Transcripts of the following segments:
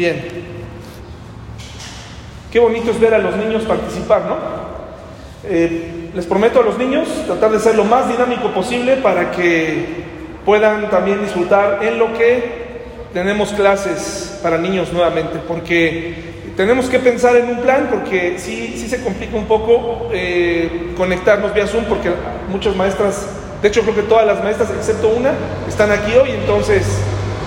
Bien. Qué bonito es ver a los niños participar, ¿no? Eh, les prometo a los niños tratar de ser lo más dinámico posible para que puedan también disfrutar en lo que tenemos clases para niños nuevamente, porque tenemos que pensar en un plan, porque sí, sí se complica un poco eh, conectarnos vía Zoom, porque muchas maestras, de hecho creo que todas las maestras, excepto una, están aquí hoy, entonces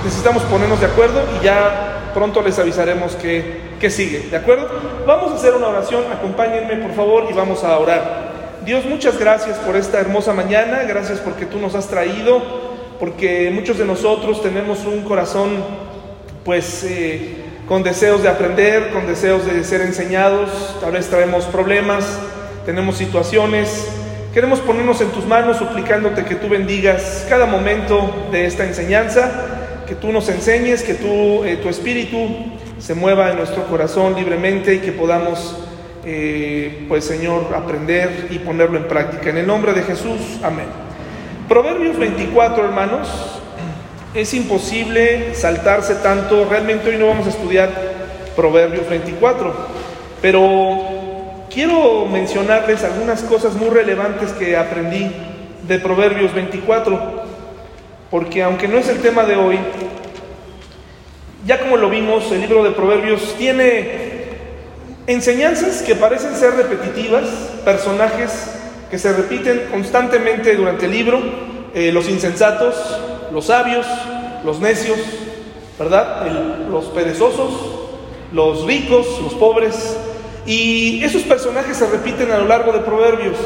necesitamos ponernos de acuerdo y ya pronto les avisaremos qué, qué sigue, ¿de acuerdo? Vamos a hacer una oración, acompáñenme por favor y vamos a orar. Dios, muchas gracias por esta hermosa mañana, gracias porque tú nos has traído, porque muchos de nosotros tenemos un corazón pues eh, con deseos de aprender, con deseos de ser enseñados, tal vez traemos problemas, tenemos situaciones, queremos ponernos en tus manos suplicándote que tú bendigas cada momento de esta enseñanza que tú nos enseñes, que tú, eh, tu espíritu se mueva en nuestro corazón libremente y que podamos, eh, pues Señor, aprender y ponerlo en práctica. En el nombre de Jesús, amén. Proverbios 24, hermanos, es imposible saltarse tanto, realmente hoy no vamos a estudiar Proverbios 24, pero quiero mencionarles algunas cosas muy relevantes que aprendí de Proverbios 24 porque aunque no es el tema de hoy, ya como lo vimos, el libro de Proverbios tiene enseñanzas que parecen ser repetitivas, personajes que se repiten constantemente durante el libro, eh, los insensatos, los sabios, los necios, ¿verdad? los perezosos, los ricos, los pobres, y esos personajes se repiten a lo largo de Proverbios.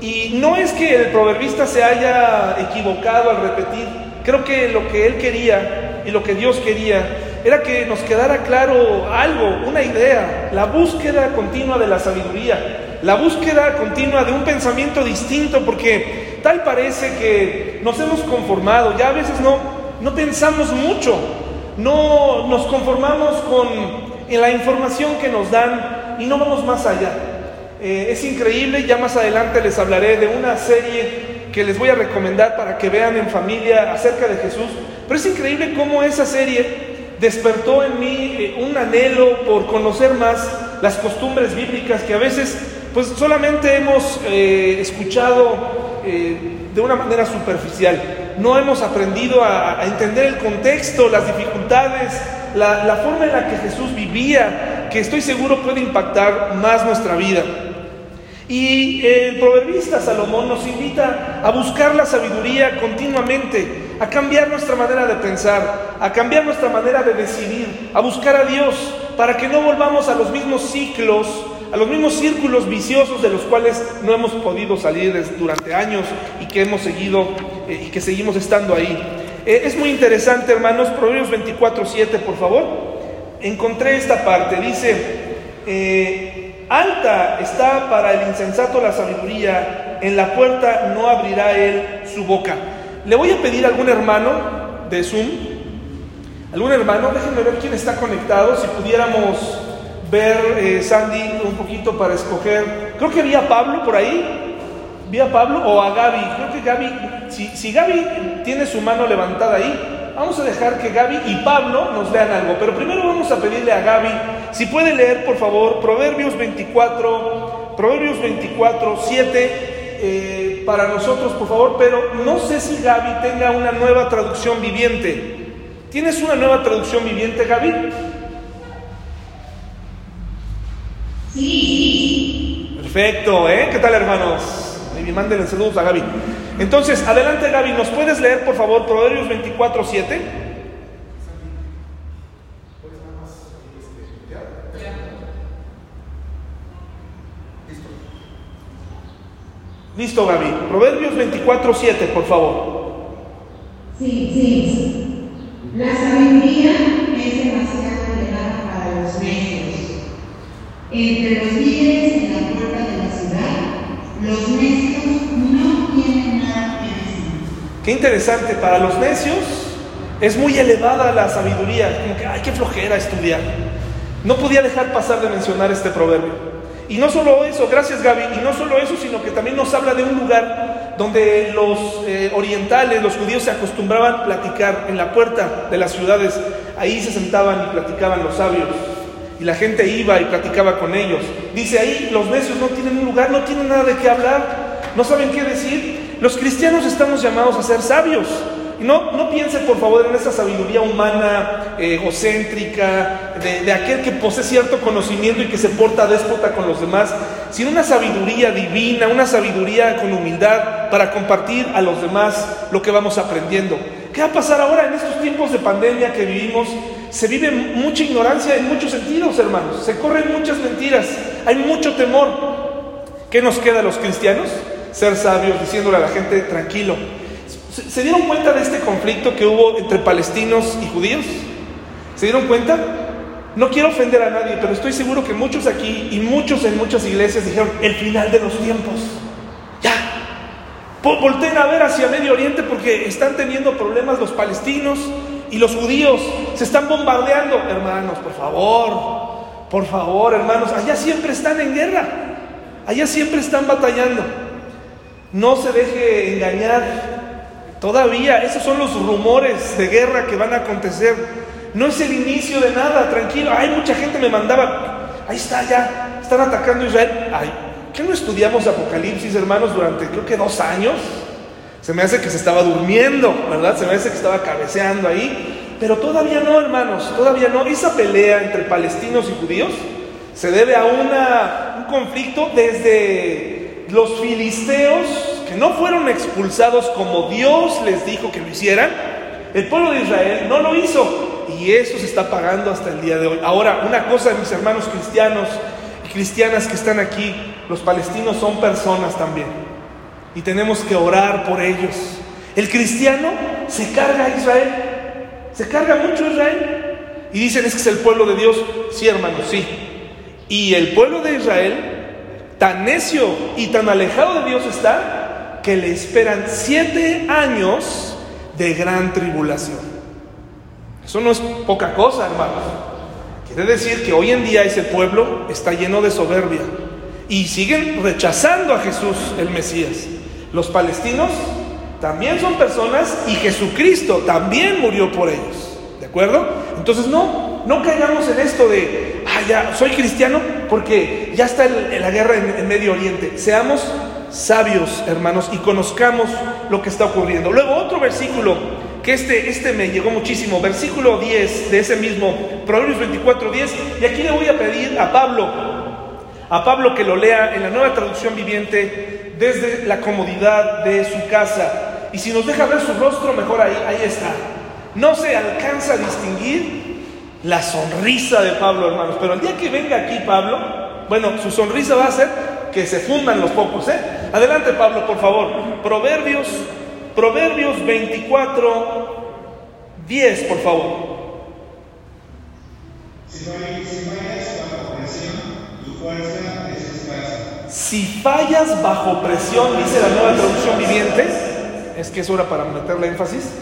Y no es que el proverbista se haya equivocado al repetir, Creo que lo que él quería y lo que Dios quería era que nos quedara claro algo, una idea, la búsqueda continua de la sabiduría, la búsqueda continua de un pensamiento distinto, porque tal parece que nos hemos conformado, ya a veces no, no pensamos mucho, no nos conformamos con la información que nos dan y no vamos más allá. Eh, es increíble, ya más adelante les hablaré de una serie que les voy a recomendar para que vean en familia acerca de Jesús. Pero es increíble cómo esa serie despertó en mí eh, un anhelo por conocer más las costumbres bíblicas que a veces pues solamente hemos eh, escuchado eh, de una manera superficial. No hemos aprendido a, entender el contexto, las dificultades, la, la forma en la que Jesús vivía, que estoy seguro puede impactar más nuestra vida. Y el proverbista Salomón nos invita a buscar la sabiduría continuamente, a cambiar nuestra manera de pensar, a cambiar nuestra manera de decidir, a buscar a Dios para que no volvamos a los mismos ciclos, a los mismos círculos viciosos de los cuales no hemos podido salir durante años y que hemos seguido eh, y que seguimos estando ahí. Eh, es muy interesante, hermanos, Proverbios 24, 7, por favor. Encontré esta parte, dice, eh, Alta está para el insensato la sabiduría, en la puerta no abrirá él su boca. Le voy a pedir a algún hermano de Zoom, algún hermano, déjenme ver quién está conectado, si pudiéramos ver, eh, Sandy, un poquito para escoger. Creo que vi a Pablo por ahí, vi a Pablo o a Gaby. Creo que Gaby, si, si Gaby tiene su mano levantada ahí, Vamos a dejar que Gaby y Pablo nos lean algo, pero primero vamos a pedirle a Gaby si puede leer, por favor, Proverbios 24, Proverbios 24, 7 eh, para nosotros, por favor, pero no sé si Gaby tenga una nueva traducción viviente. ¿Tienes una nueva traducción viviente, Gaby? Sí. Perfecto, ¿eh? ¿Qué tal, hermanos? Y mándenle saludos a Gaby. Entonces, adelante Gaby, ¿nos puedes leer por favor Proverbios 24, 7? Listo, Gaby. Proverbios 24, 7, por favor. Sí, sí. La sabiduría es demasiado elevada para los necios. Entre los líderes en la puerta de la ciudad, los necios Qué interesante, para los necios es muy elevada la sabiduría, como que, ay, qué flojera estudiar. No podía dejar pasar de mencionar este proverbio. Y no solo eso, gracias Gaby, y no solo eso, sino que también nos habla de un lugar donde los eh, orientales, los judíos se acostumbraban a platicar en la puerta de las ciudades. Ahí se sentaban y platicaban los sabios. Y la gente iba y platicaba con ellos. Dice ahí, los necios no tienen un lugar, no tienen nada de qué hablar, no saben qué decir. Los cristianos estamos llamados a ser sabios. Y no, no piense por favor en esa sabiduría humana, eh, egocéntrica, de, de, aquel que posee cierto conocimiento y que se porta déspota con los demás, sino una sabiduría divina, una sabiduría con humildad para compartir a los demás lo que vamos aprendiendo. ¿Qué va a pasar ahora en estos tiempos de pandemia que vivimos? Se vive mucha ignorancia en muchos sentidos, hermanos. Se corren muchas mentiras, hay mucho temor. ¿Qué nos queda a los cristianos? Ser sabios, diciéndole a la gente, tranquilo, ¿Se dieron cuenta de este conflicto que hubo entre palestinos y judíos? ¿Se dieron cuenta? No quiero ofender a nadie, pero estoy seguro que muchos aquí y muchos en muchas iglesias dijeron, el final de los tiempos. Ya. Volten a ver hacia Medio Oriente porque están teniendo problemas los palestinos y los judíos. Se están bombardeando. Hermanos, por favor, por favor, hermanos, allá siempre están en guerra. Allá siempre están batallando. No se deje engañar Todavía, esos son los rumores de guerra que van a acontecer. No es el inicio de nada, tranquilo. Hay mucha gente me mandaba, ahí está ya, están atacando a Israel. Ay, ¿qué no estudiamos Apocalipsis, hermanos, durante creo que dos años? Se me hace que se estaba durmiendo, ¿verdad? Se me hace que estaba cabeceando ahí. Pero todavía no, hermanos, todavía no. Esa pelea entre palestinos y judíos se debe a una, un conflicto desde los filisteos que no fueron expulsados como Dios les dijo que lo hicieran, el pueblo de Israel no lo hizo y eso se está pagando hasta el día de hoy. Ahora, una cosa, mis hermanos cristianos y cristianas que están aquí, los palestinos son personas también y tenemos que orar por ellos. El cristiano se carga a Israel, se carga mucho a Israel y dicen es que es el pueblo de Dios. Sí, hermanos, sí. Y el pueblo de Israel, tan necio y tan alejado de Dios está, que le esperan siete años de gran tribulación. Eso no es poca cosa, hermanos. Quiere decir que hoy en día ese pueblo está lleno de soberbia y siguen rechazando a Jesús el Mesías. Los palestinos también son personas y Jesucristo también murió por ellos. ¿De acuerdo? Entonces no, no caigamos en esto de, ah, ya, soy cristiano porque ya está la guerra en, en Medio Oriente. Seamos sabios, hermanos, y conozcamos lo que está ocurriendo. Luego otro versículo, que este, este me llegó muchísimo, versículo 10 de ese mismo, Proverbios 24, 10, y aquí le voy a pedir a Pablo, a Pablo que lo lea en la nueva traducción viviente desde la comodidad de su casa. Y si nos deja ver su rostro, mejor ahí, ahí está. No se alcanza a distinguir la sonrisa de Pablo, hermanos, pero el día que venga aquí Pablo, bueno, su sonrisa va a ser que se fundan los pocos, ¿eh? Adelante, Pablo, por favor. Proverbios, Proverbios 24, 10, por favor. Si fallas bajo presión, tu fuerza es escasa. Si fallas bajo presión, dice la nueva traducción viviente, es que es hora para meterle énfasis.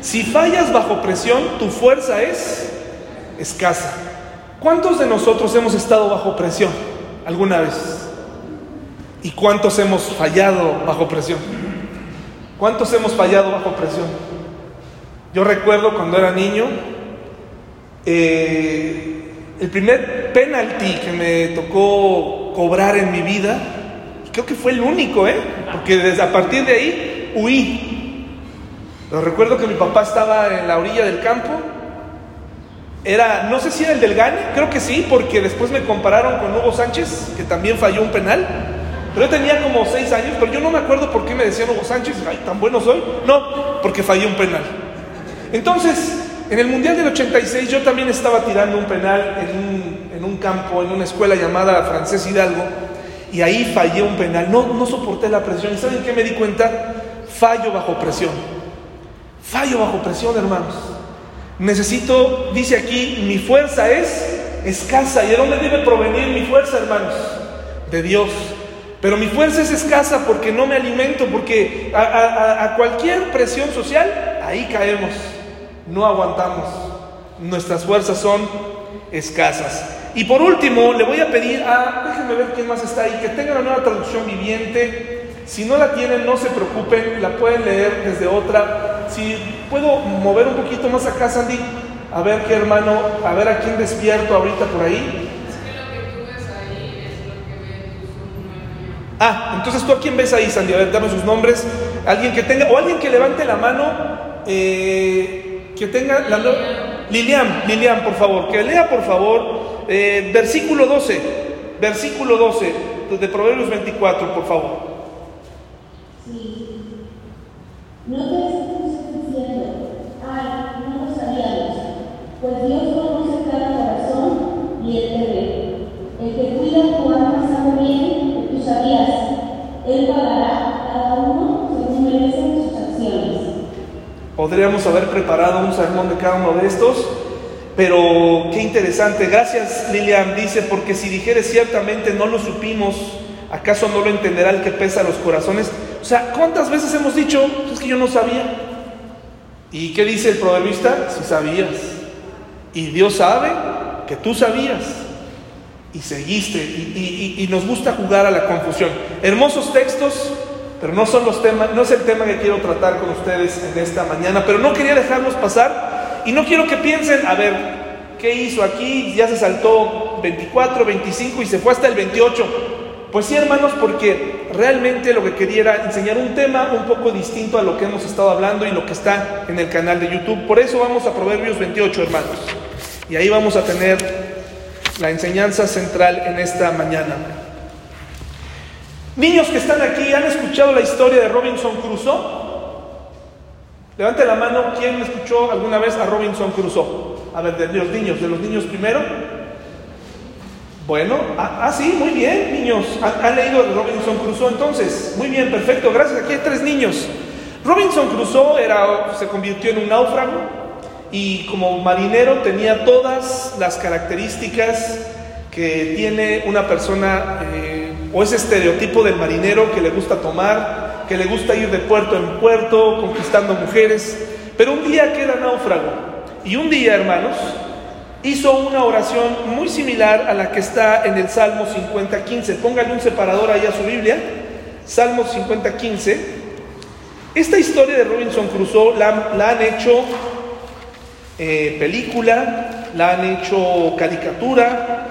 Si fallas bajo presión, tu fuerza es escasa. ¿Cuántos de nosotros hemos estado bajo presión alguna vez? ¿Y cuántos hemos fallado bajo presión? ¿Cuántos hemos fallado bajo presión? Yo recuerdo cuando era niño, eh, el primer penalti que me tocó cobrar en mi vida, creo que fue el único, ¿eh? Porque desde a partir de ahí huí. Pero recuerdo que mi papá estaba en la orilla del campo. Era, no sé si era el del Gane, creo que sí, porque después me compararon con Hugo Sánchez, que también falló un penal. Pero yo tenía como seis años, pero yo no me acuerdo por qué me decían Hugo Sánchez, ay, tan bueno soy. No, porque fallé un penal. Entonces, en el Mundial del 86 yo también estaba tirando un penal en un, en un campo, en una escuela llamada Francés Hidalgo, y ahí fallé un penal. No, no soporté la presión. ¿Y saben qué me di cuenta? Fallo bajo presión. Fallo bajo presión, hermanos. Necesito, dice aquí, mi fuerza es escasa. ¿Y de dónde debe provenir mi fuerza, hermanos? De Dios. Pero mi fuerza es escasa porque no me alimento, porque a, cualquier presión social, ahí caemos, no aguantamos. Nuestras fuerzas son escasas. Y por último, le voy a pedir a, déjenme ver quién más está ahí, que tenga la nueva traducción viviente. Si no la tienen, no se preocupen, la pueden leer desde otra. Si puedo mover un poquito más acá, Sandy, a ver qué hermano, a ver a quién despierto ahorita por ahí. Entonces tú a quién ves ahí, Sandy? A ver, dame sus nombres. Alguien que tenga, o alguien que levante la mano, eh, que tenga la. Lilian, Lilian, por favor, que lea por favor eh, versículo 12, versículo 12 de Proverbios 24, por favor. Sí. No te estés diciendo, ay, no lo sabíamos, pues Dios conoce cada corazón y Él te ve. El que cuida tu alma sabe bien que tú sabías. Él pagará a cada uno según merecen sus acciones. Podríamos haber preparado un sermón de cada uno de estos, pero qué interesante. Gracias, Lilian. Dice, porque si dijeres ciertamente no lo supimos, ¿acaso no lo entenderá el que pesa los corazones? O sea, ¿cuántas veces hemos dicho, es que yo no sabía? ¿Y qué dice el proverbista? Si sabías. Y Dios sabe que tú sabías. Y seguiste. Y, y nos gusta jugar a la confusión. Hermosos textos, pero no son los temas, no es el tema que quiero tratar con ustedes en esta mañana, pero no quería dejarlos pasar y no quiero que piensen, a ver, ¿qué hizo aquí? Ya se saltó 24, 25 y se fue hasta el 28. Pues sí, hermanos, porque realmente lo que quería era enseñar un tema un poco distinto a lo que hemos estado hablando y lo que está en el canal de YouTube. Por eso vamos a Proverbios 28, hermanos. Y ahí vamos a tener la enseñanza central en esta mañana. Niños que están aquí, ¿han escuchado la historia de Robinson Crusoe? Levante la mano, ¿quién escuchó alguna vez a Robinson Crusoe? A ver, de los niños, de los niños primero. Bueno, ah, ah sí, muy bien, niños. ¿Han, ¿Han, leído Robinson Crusoe entonces? Muy bien, perfecto, gracias. Aquí hay tres niños. Robinson Crusoe era, se convirtió en un náufrago y como marinero tenía todas las características que tiene una persona eh, o ese estereotipo del marinero que le gusta tomar, que le gusta ir de puerto en puerto, conquistando mujeres, pero un día queda náufrago y un día, hermanos, hizo una oración muy similar a la que está en el Salmo 50.15. Póngale un separador ahí a su Biblia, Salmo 50.15. Esta historia de Robinson Crusoe la, han hecho eh, película, la han hecho caricatura,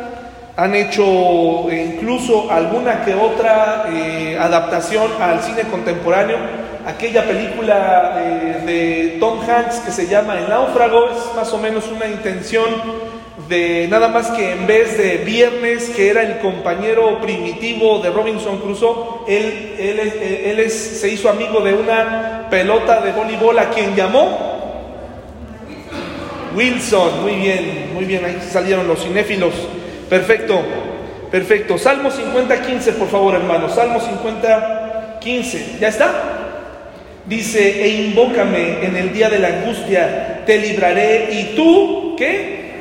han hecho incluso alguna que otra eh, adaptación al cine contemporáneo. Aquella película eh, de Tom Hanks que se llama El náufrago es más o menos una intención de nada más que en vez de Viernes, que era el compañero primitivo de Robinson Crusoe, él, él, él es, se hizo amigo de una pelota de voleibol a quien llamó Wilson. Muy bien, muy bien, ahí salieron los cinéfilos. Perfecto, perfecto. Salmo 50, 15, por favor, hermano. Salmo 50, 15. ¿Ya está? Dice, e invócame en el día de la angustia, te libraré y tú, ¿qué?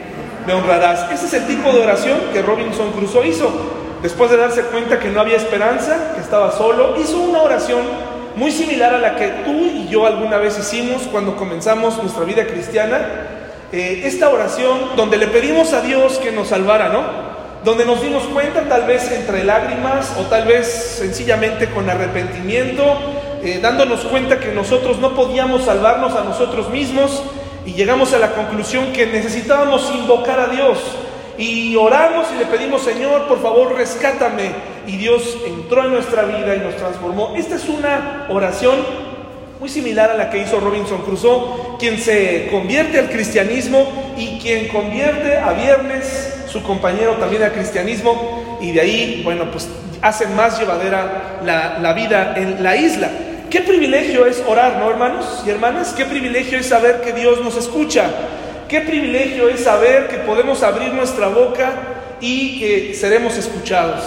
Me honrarás. Ese es el tipo de oración que Robinson Crusoe hizo. Después de darse cuenta que no había esperanza, que estaba solo, hizo una oración muy similar a la que tú y yo alguna vez hicimos cuando comenzamos nuestra vida cristiana eh, esta oración donde le pedimos a Dios que nos salvara, ¿no? Donde nos dimos cuenta tal vez entre lágrimas o tal vez sencillamente con arrepentimiento, eh, dándonos cuenta que nosotros no podíamos salvarnos a nosotros mismos y llegamos a la conclusión que necesitábamos invocar a Dios y oramos y le pedimos, Señor, por favor, rescátame. Y Dios entró en nuestra vida y nos transformó. Esta es una oración muy similar a la que hizo Robinson Crusoe, quien se convierte al cristianismo y quien convierte a Viernes, su compañero también al cristianismo, y de ahí, bueno, pues hace más llevadera la, la vida en la isla. Qué privilegio es orar, ¿no, hermanos y hermanas? Qué privilegio es saber que Dios nos escucha. Qué privilegio es saber que podemos abrir nuestra boca y que seremos escuchados.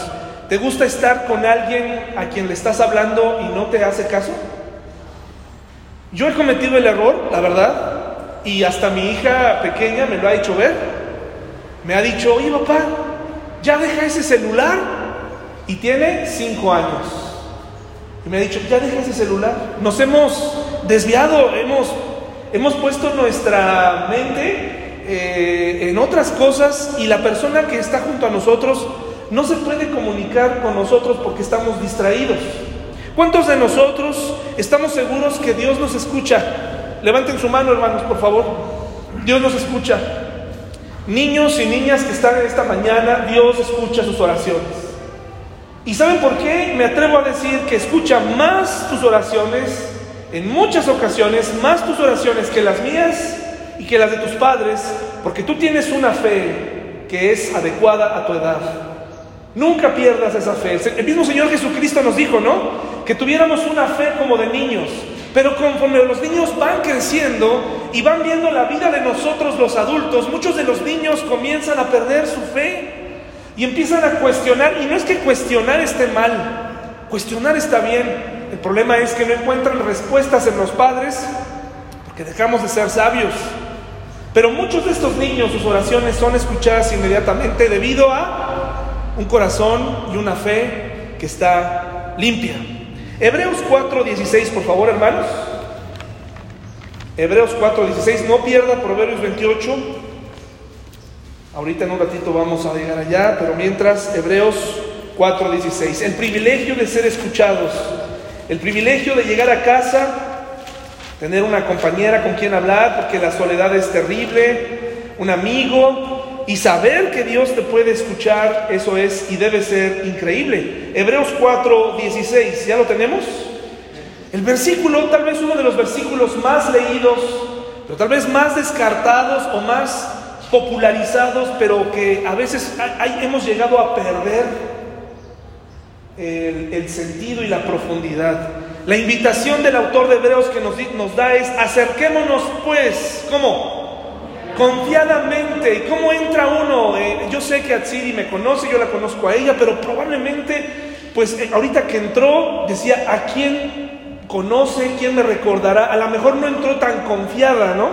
¿Te gusta estar con alguien a quien le estás hablando y no te hace caso? Yo he cometido el error, la verdad, y hasta mi hija pequeña me lo ha hecho ver. Me ha dicho, oye papá, ya deja ese celular. Y tiene cinco años. Y me ha dicho, ya deja ese celular. Nos hemos desviado, hemos, hemos puesto nuestra mente eh, en otras cosas y la persona que está junto a nosotros no se puede comunicar con nosotros porque estamos distraídos. ¿Cuántos de nosotros estamos seguros que Dios nos escucha? Levanten su mano, hermanos, por favor. Dios nos escucha. Niños y niñas que están esta mañana, Dios escucha sus oraciones. ¿Y saben por qué? Me atrevo a decir que escucha más tus oraciones, en muchas ocasiones, más tus oraciones que las mías y que las de tus padres, porque tú tienes una fe que es adecuada a tu edad. Nunca pierdas esa fe. El mismo Señor Jesucristo nos dijo, ¿no? Que tuviéramos una fe como de niños. Pero conforme los niños van creciendo y van viendo la vida de nosotros los adultos, muchos de los niños comienzan a perder su fe y empiezan a cuestionar. Y no es que cuestionar esté mal, cuestionar está bien. El problema es que no encuentran respuestas en los padres porque dejamos de ser sabios. Pero muchos de estos niños, sus oraciones son escuchadas inmediatamente debido a un corazón y una fe que está limpia. Hebreos 4:16, por favor, hermanos. Hebreos 4:16, no pierda Proverbios 28. Ahorita en un ratito vamos a llegar allá, pero mientras Hebreos 4:16, el privilegio de ser escuchados, el privilegio de llegar a casa tener una compañera con quien hablar, porque la soledad es terrible, un amigo, y saber que Dios te puede escuchar, eso es y debe ser increíble. Hebreos 4, 16, ¿ya lo tenemos? El versículo, tal vez uno de los versículos más leídos, pero tal vez más descartados o más popularizados, pero que a veces hemos llegado a perder el, sentido y la profundidad. La invitación del autor de Hebreos que nos, nos da es acerquémonos pues, ¿cómo? Confiadamente. ¿Y cómo entra uno? Eh, yo sé que Atsiri me conoce, yo la conozco a ella, pero probablemente, pues eh, ahorita que entró, decía, ¿a quién conoce? ¿Quién me recordará? A lo mejor no entró tan confiada, ¿no?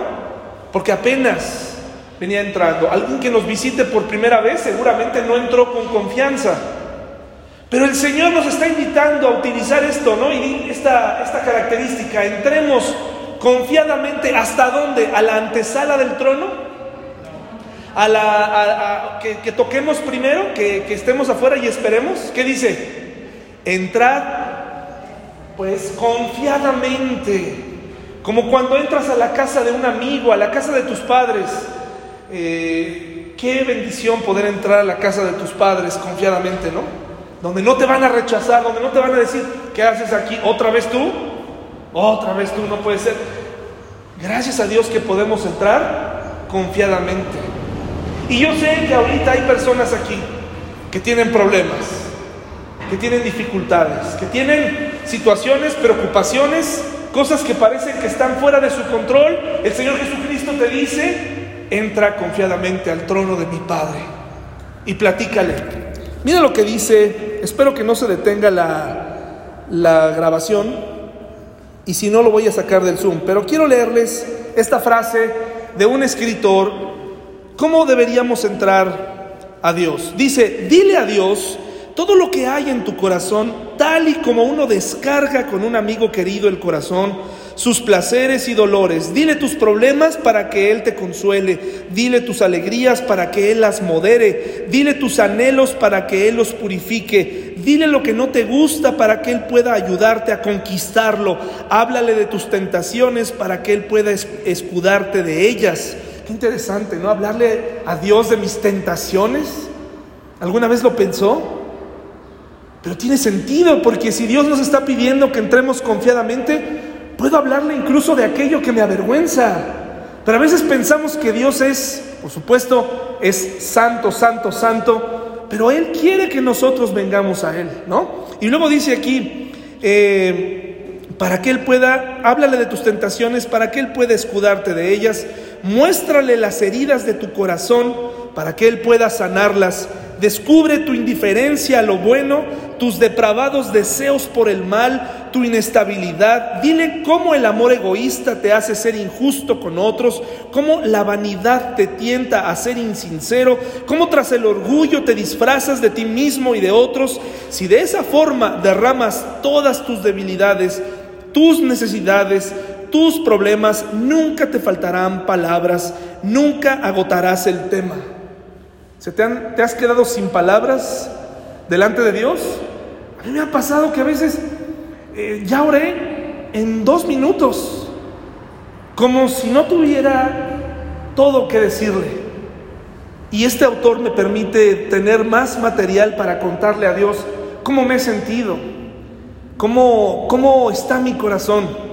Porque apenas venía entrando. Alguien que nos visite por primera vez seguramente no entró con confianza. Pero el Señor nos está invitando a utilizar esto, ¿no? Y esta, esta característica, entremos confiadamente hasta dónde? A la antesala del trono. A la, que, toquemos primero, que, estemos afuera y esperemos. ¿Qué dice? Entrad, pues confiadamente, como cuando entras a la casa de un amigo, a la casa de tus padres. Eh, qué bendición poder entrar a la casa de tus padres confiadamente, ¿no? donde no te van a rechazar, donde no te van a decir, ¿qué haces aquí? ¿Otra vez tú? Otra vez tú, no puede ser. Gracias a Dios que podemos entrar confiadamente. Y yo sé que ahorita hay personas aquí que tienen problemas, que tienen dificultades, que tienen situaciones, preocupaciones, cosas que parecen que están fuera de su control. El Señor Jesucristo te dice, entra confiadamente al trono de mi Padre y platícale. Mira lo que dice, espero que no se detenga la, la grabación y si no lo voy a sacar del Zoom, pero quiero leerles esta frase de un escritor, ¿cómo deberíamos entrar a Dios? Dice, dile a Dios todo lo que hay en tu corazón, tal y como uno descarga con un amigo querido el corazón, sus placeres y dolores. Dile tus problemas para que Él te consuele. Dile tus alegrías para que Él las modere. Dile tus anhelos para que Él los purifique. Dile lo que no te gusta para que Él pueda ayudarte a conquistarlo. Háblale de tus tentaciones para que Él pueda escudarte de ellas. Qué interesante, ¿no? Hablarle a Dios de mis tentaciones. ¿Alguna vez lo pensó? Pero tiene sentido porque si Dios nos está pidiendo que entremos confiadamente, Puedo hablarle incluso de aquello que me avergüenza. Pero a veces pensamos que Dios es, por supuesto, es santo, santo, santo, pero Él quiere que nosotros vengamos a Él, ¿no? Y luego dice aquí, eh, para que Él pueda, háblale de tus tentaciones, para que Él pueda escudarte de ellas, muéstrale las heridas de tu corazón, para que Él pueda sanarlas Descubre tu indiferencia a lo bueno, tus depravados deseos por el mal, tu inestabilidad. Dile cómo el amor egoísta te hace ser injusto con otros, cómo la vanidad te tienta a ser insincero, cómo tras el orgullo te disfrazas de ti mismo y de otros. Si de esa forma derramas todas tus debilidades, tus necesidades, tus problemas, nunca te faltarán palabras, nunca agotarás el tema. ¿Se te, te has quedado sin palabras delante de Dios? A mí me ha pasado que a veces eh, ya oré en dos minutos, como si no tuviera todo que decirle. Y este autor me permite tener más material para contarle a Dios cómo me he sentido, cómo, cómo está mi corazón.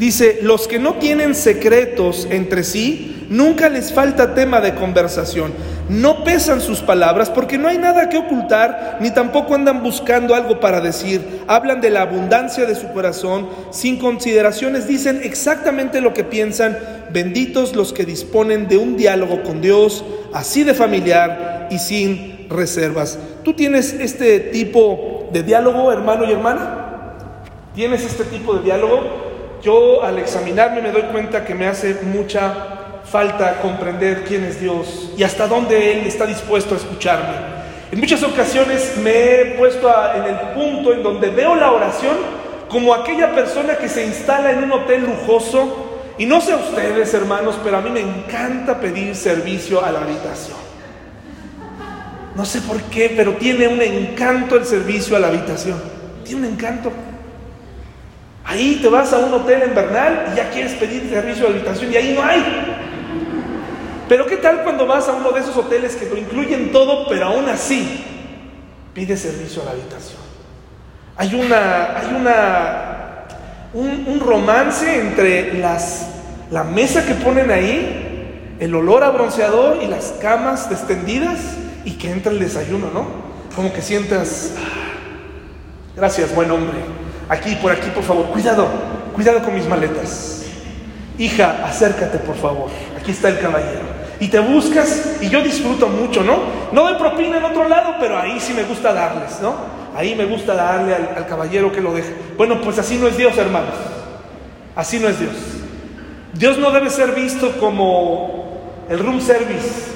Dice, los que no tienen secretos entre sí, nunca les falta tema de conversación. No pesan sus palabras porque no hay nada que ocultar, ni tampoco andan buscando algo para decir. Hablan de la abundancia de su corazón, sin consideraciones, dicen exactamente lo que piensan. Benditos los que disponen de un diálogo con Dios, así de familiar y sin reservas. ¿Tú tienes este tipo de diálogo, hermano y hermana? ¿Tienes este tipo de diálogo? Yo al examinarme me doy cuenta que me hace mucha falta comprender quién es Dios y hasta dónde Él está dispuesto a escucharme. En muchas ocasiones me he puesto en el punto en donde veo la oración como aquella persona que se instala en un hotel lujoso y no sé a ustedes hermanos, pero a mí me encanta pedir servicio a la habitación. No sé por qué, pero tiene un encanto el servicio a la habitación. Tiene un encanto. Ahí te vas a un hotel en Bernal y ya quieres pedir servicio la habitación y ahí no hay. Pero ¿qué tal cuando vas a uno de esos hoteles que lo incluyen todo, pero aún así pide servicio a la habitación? Hay una, hay una, un, romance entre las, la mesa que ponen ahí, el olor a bronceador y las camas extendidas y que entra el desayuno, ¿no? Como que sientas, ah, gracias, buen hombre. Aquí, por aquí, por favor, cuidado, cuidado con mis maletas. Hija, acércate, por favor. Aquí está el caballero y te buscas y yo disfruto mucho, ¿no? No doy propina en otro lado, pero ahí sí me gusta darles, ¿no? Ahí me gusta darle al, caballero que lo deje. Bueno, pues así no es Dios, hermanos. Así no es Dios. Dios no debe ser visto como el room service,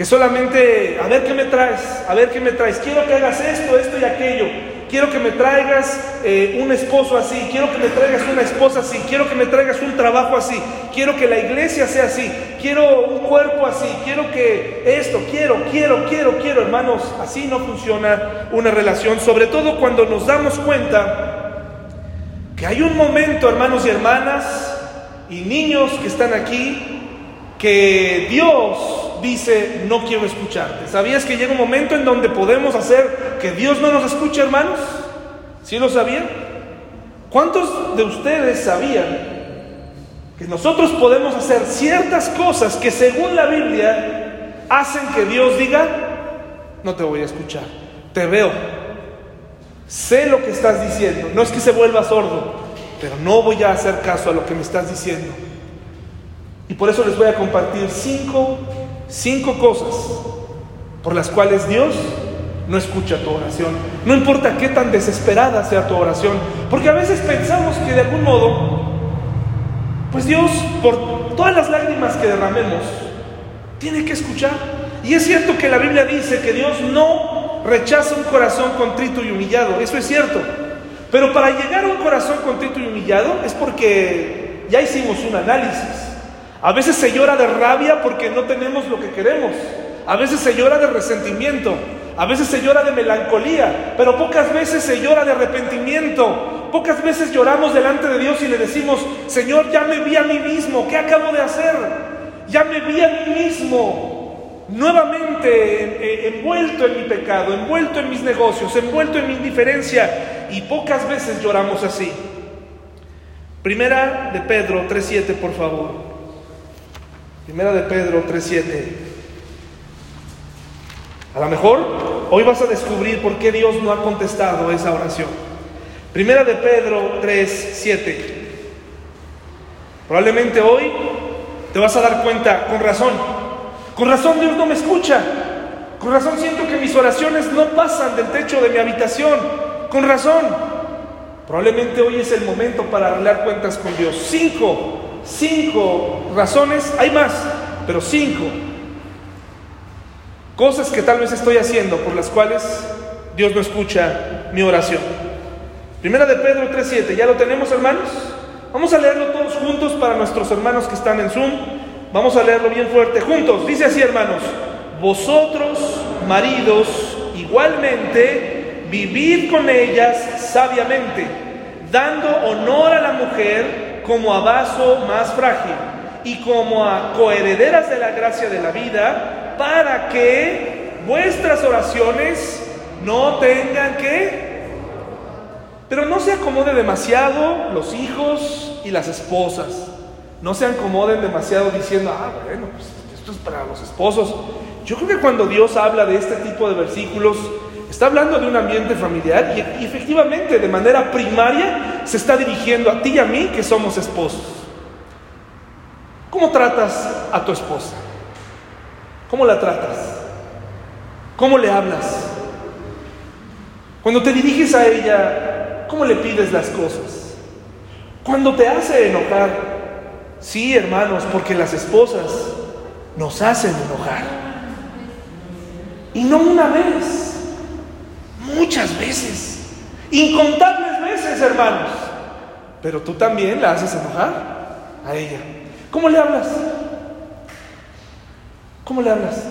que solamente, a ver qué me traes, a ver qué me traes, quiero que hagas esto, esto y aquello quiero que me traigas eh, un esposo así, quiero que me traigas una esposa así, quiero que me traigas un trabajo así, quiero que la iglesia sea así, quiero un cuerpo así, quiero que esto, quiero, quiero, quiero, quiero, hermanos, así no funciona una relación, sobre todo cuando nos damos cuenta que hay un momento, hermanos y hermanas, y niños que están aquí, que Dios dice, no quiero escucharte. ¿Sabías que llega un momento en donde podemos hacer que Dios no nos escuche, hermanos? ¿Sí lo sabían? ¿Cuántos de ustedes sabían que nosotros podemos hacer ciertas cosas que según la Biblia hacen que Dios diga, no te voy a escuchar, te veo, sé lo que estás diciendo, no es que se vuelva sordo, pero no voy a hacer caso a lo que me estás diciendo. Y por eso les voy a compartir cinco Cinco cosas por las cuales Dios no escucha tu oración. No importa qué tan desesperada sea tu oración, porque a veces pensamos que de algún modo, pues Dios, por todas las lágrimas que derramemos, tiene que escuchar. Y es cierto que la Biblia dice que Dios no rechaza un corazón contrito y humillado, eso es cierto. Pero para llegar a un corazón contrito y humillado es porque ya hicimos un análisis. A veces se llora de rabia porque no tenemos lo que queremos. A veces se llora de resentimiento. A veces se llora de melancolía. Pero pocas veces se llora de arrepentimiento. Pocas veces lloramos delante de Dios y le decimos, Señor, ya me vi a mí mismo. ¿Qué acabo de hacer? Ya me vi a mí mismo. Nuevamente envuelto en mi pecado, envuelto en mis negocios, envuelto en mi indiferencia. Y pocas veces lloramos así. Primera de Pedro 3.7, por favor. Primera de Pedro 3.7. A lo mejor hoy vas a descubrir por qué Dios no ha contestado esa oración. Primera de Pedro 3.7. Probablemente hoy te vas a dar cuenta, con razón, con razón Dios no me escucha. Con razón siento que mis oraciones no pasan del techo de mi habitación. Con razón. Probablemente hoy es el momento para arreglar cuentas con Dios. Cinco cinco razones, hay más, pero cinco cosas que tal vez estoy haciendo por las cuales Dios no escucha mi oración. Primera de Pedro 3.7, ¿ya lo tenemos hermanos? Vamos a leerlo todos juntos para nuestros hermanos que están en Zoom. Vamos a leerlo bien fuerte juntos. Dice así hermanos, vosotros maridos igualmente vivid con ellas sabiamente dando honor a la mujer como a vaso más frágil y como a coherederas de la gracia de la vida, para que vuestras oraciones no tengan que... Pero no se acomode demasiado los hijos y las esposas. No se acomoden demasiado diciendo, ah, bueno, pues esto es para los esposos. Yo creo que cuando Dios habla de este tipo de versículos, está hablando de un ambiente familiar y, efectivamente de manera primaria se está dirigiendo a ti y a mí que somos esposos. ¿Cómo tratas a tu esposa? ¿Cómo la tratas? ¿Cómo le hablas? Cuando te diriges a ella, ¿cómo le pides las cosas? Cuando te hace enojar, sí, hermanos, porque las esposas nos hacen enojar. Y no una vez, muchas veces, incontables veces, hermanos. Pero tú también la haces enojar a ella. ¿Cómo le hablas? ¿Cómo le hablas?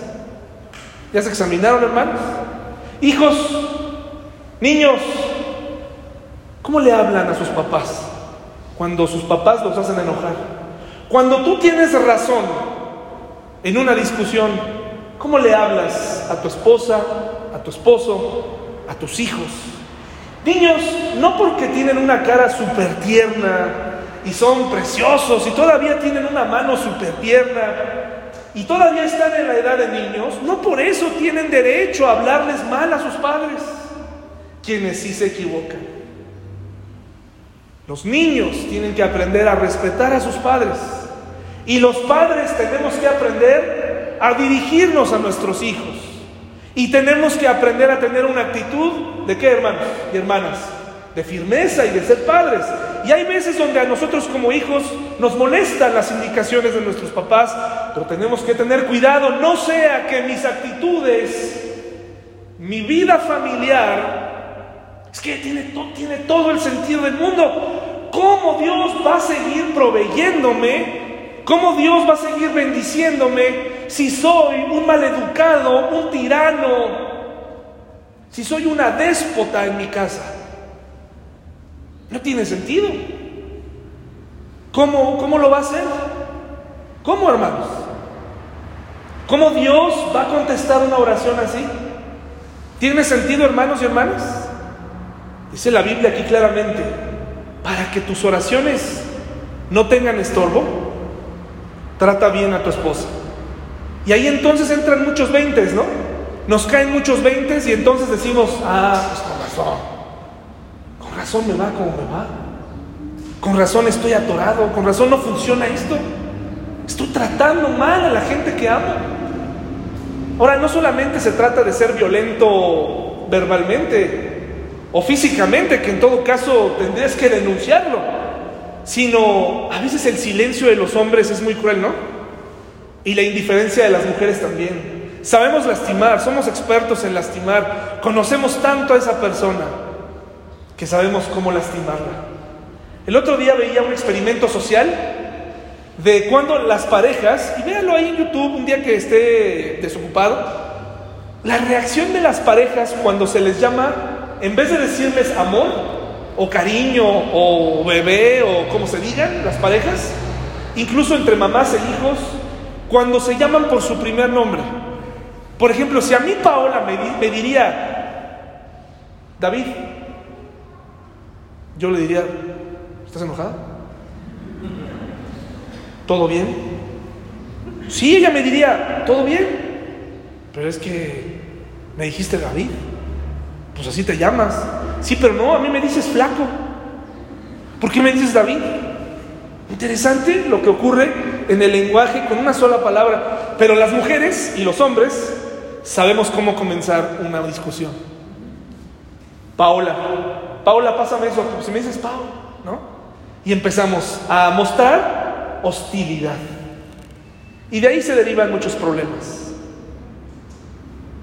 ¿Ya se examinaron, hermanos? Hijos, niños, ¿cómo le hablan a sus papás cuando sus papás los hacen enojar? Cuando tú tienes razón en una discusión, ¿cómo le hablas a tu esposa, a tu esposo, a tus hijos? Niños, no porque tienen una cara súper tierna y son preciosos y todavía tienen una mano súper tierna y todavía están en la edad de niños, no por eso tienen derecho a hablarles mal a sus padres, quienes sí se equivocan. Los niños tienen que aprender a respetar a sus padres y los padres tenemos que aprender a dirigirnos a nuestros hijos y tenemos que aprender a tener una actitud de qué hermanos y hermanas, de firmeza y de ser padres. Y hay veces donde a nosotros como hijos nos molestan las indicaciones de nuestros papás, pero tenemos que tener cuidado, no sea que mis actitudes, mi vida familiar, es que tiene, tiene todo el sentido del mundo. ¿Cómo Dios va a seguir proveyéndome? ¿Cómo Dios va a seguir bendiciéndome si soy un maleducado, un tirano, si soy una déspota en mi casa? No tiene sentido. ¿Cómo, cómo lo va a hacer? ¿Cómo, hermanos? ¿Cómo Dios va a contestar una oración así? ¿Tiene sentido, hermanos y hermanas? Dice la Biblia aquí claramente, para que tus oraciones no tengan estorbo, trata bien a tu esposa. Y ahí entonces entran muchos veintes, ¿no? Nos caen muchos veintes y entonces decimos, ah, pues con razón razón me va como me va. Con razón estoy atorado, con razón no funciona esto. Estoy tratando mal a la gente que amo. Ahora, no solamente se trata de ser violento verbalmente o físicamente, que en todo caso tendrías que denunciarlo, sino a veces el silencio de los hombres es muy cruel, ¿no? Y la indiferencia de las mujeres también. Sabemos lastimar, somos expertos en lastimar, conocemos tanto a esa persona que sabemos cómo lastimarla. El otro día veía un experimento social de cuando las parejas, y véanlo ahí en YouTube un día que esté desocupado, la reacción de las parejas cuando se les llama, en vez de decirles amor, o cariño, o bebé, o como se digan las parejas, incluso entre mamás e hijos, cuando se llaman por su primer nombre. Por ejemplo, si a mí Paola me, diría, David, yo le diría, ¿estás enojada? ¿Todo bien? Sí, ella me diría, ¿todo bien? Pero es que me dijiste David, pues así te llamas. Sí, pero no, a mí me dices flaco. ¿Por qué me dices David? Interesante lo que ocurre en el lenguaje con una sola palabra, pero las mujeres y los hombres sabemos cómo comenzar una discusión. Paola, Paula, pásame eso. Si me dices, Paula, ¿no? Y empezamos a mostrar hostilidad. Y de ahí se derivan muchos problemas.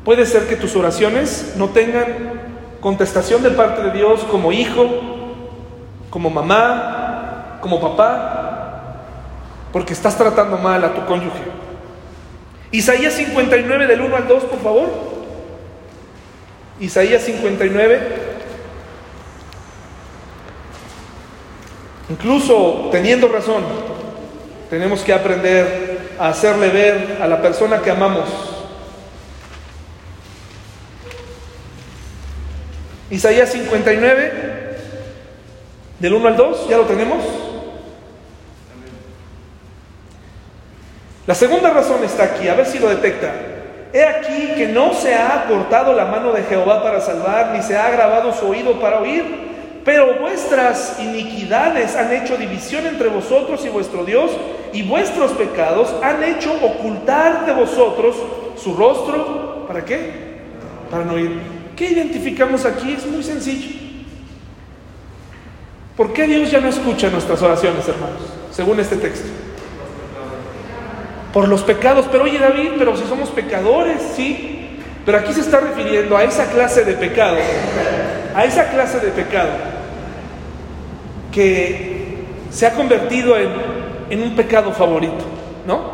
Puede ser que tus oraciones no tengan contestación de parte de Dios como hijo, como mamá, como papá, porque estás tratando mal a tu cónyuge. Isaías 59 del 1 al 2, por favor. Isaías 59 Incluso teniendo razón, tenemos que aprender a hacerle ver a la persona que amamos. Isaías 59, del 1 al 2, ¿ya lo tenemos? La segunda razón está aquí, a ver si lo detecta. He aquí que no se ha cortado la mano de Jehová para salvar, ni se ha agravado su oído para oír pero vuestras iniquidades han hecho división entre vosotros y vuestro Dios, y vuestros pecados han hecho ocultar de vosotros su rostro. ¿Para qué? Para no oír. ¿Qué identificamos aquí? Es muy sencillo. ¿Por qué Dios ya no escucha nuestras oraciones, hermanos? Según este texto. Por los pecados. Pero oye David, pero si somos pecadores, sí. Pero aquí se está refiriendo a esa clase de pecado. A esa clase de pecado que se ha convertido en, un pecado favorito, ¿no?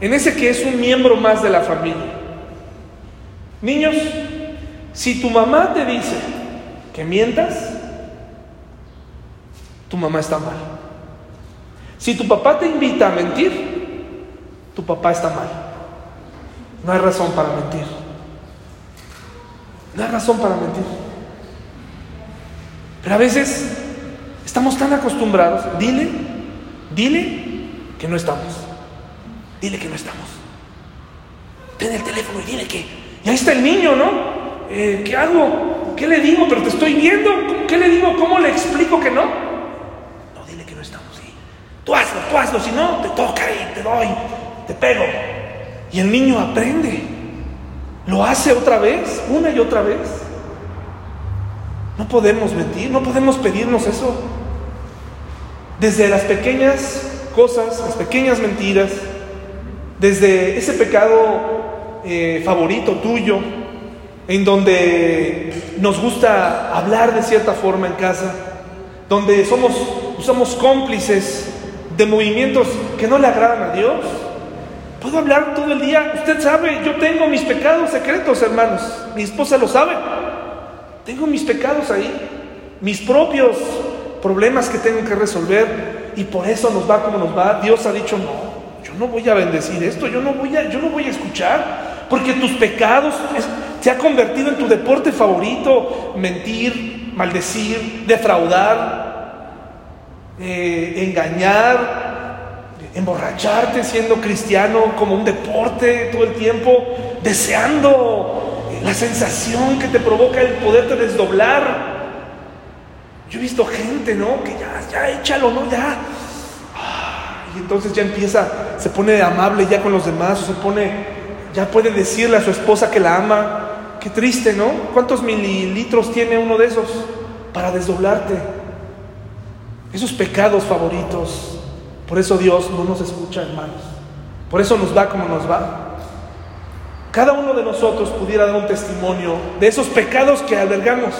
En ese que es un miembro más de la familia. Niños, si tu mamá te dice que mientas, tu mamá está mal. Si tu papá te invita a mentir, tu papá está mal. No hay razón para mentir. No hay razón para mentir. Pero a veces Estamos tan acostumbrados. Dile, dile que no estamos. Dile que no estamos. Ten el teléfono y dile que. Y ahí está el niño, ¿no? Eh, ¿Qué hago? ¿Qué le digo? Pero te estoy viendo. ¿Qué le digo? ¿Cómo le explico que no? No, dile que no estamos. Tú hazlo, tú hazlo. Si no, te toca y te doy, te pego. Y el niño aprende. Lo hace otra vez, una y otra vez. No podemos mentir, no podemos pedirnos eso. Desde las pequeñas cosas, las pequeñas mentiras, desde ese pecado eh, favorito tuyo, en donde nos gusta hablar de cierta forma en casa, donde somos, somos cómplices de movimientos que no le agradan a Dios. Puedo hablar todo el día, usted sabe, yo tengo mis pecados secretos, hermanos, mi esposa lo sabe, tengo mis pecados ahí, mis propios problemas que tengo que resolver y por eso nos va como nos va. Dios ha dicho, no, yo no voy a bendecir esto, yo no voy a, yo no voy a escuchar, porque tus pecados se ha convertido en tu deporte favorito, mentir, maldecir, defraudar, eh, engañar, emborracharte siendo cristiano como un deporte todo el tiempo, deseando la sensación que te provoca el poderte desdoblar yo he visto gente, ¿no? Que ya, ya échalo, ¿no? Ya. Y entonces ya empieza, se pone amable ya con los demás, o se pone, ya puede decirle a su esposa que la ama. Qué triste, ¿no? ¿Cuántos mililitros tiene uno de esos para desdoblarte? Esos pecados favoritos. Por eso Dios no nos escucha, hermanos. Por eso nos va como nos va. Cada uno de nosotros pudiera dar un testimonio de esos pecados que albergamos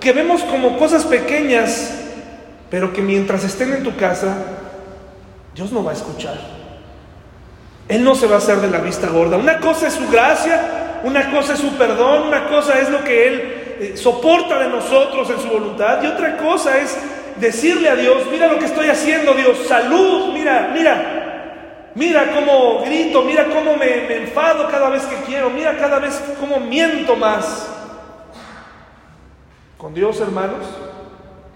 que vemos como cosas pequeñas, pero que mientras estén en tu casa, Dios no va a escuchar. Él no se va a hacer de la vista gorda. Una cosa es su gracia, una cosa es su perdón, una cosa es lo que Él eh, soporta de nosotros en su voluntad y otra cosa es decirle a Dios, mira lo que estoy haciendo Dios, salud, mira, mira, mira cómo grito, mira cómo me, enfado cada vez que quiero, mira cada vez cómo miento más. Con Dios, hermanos,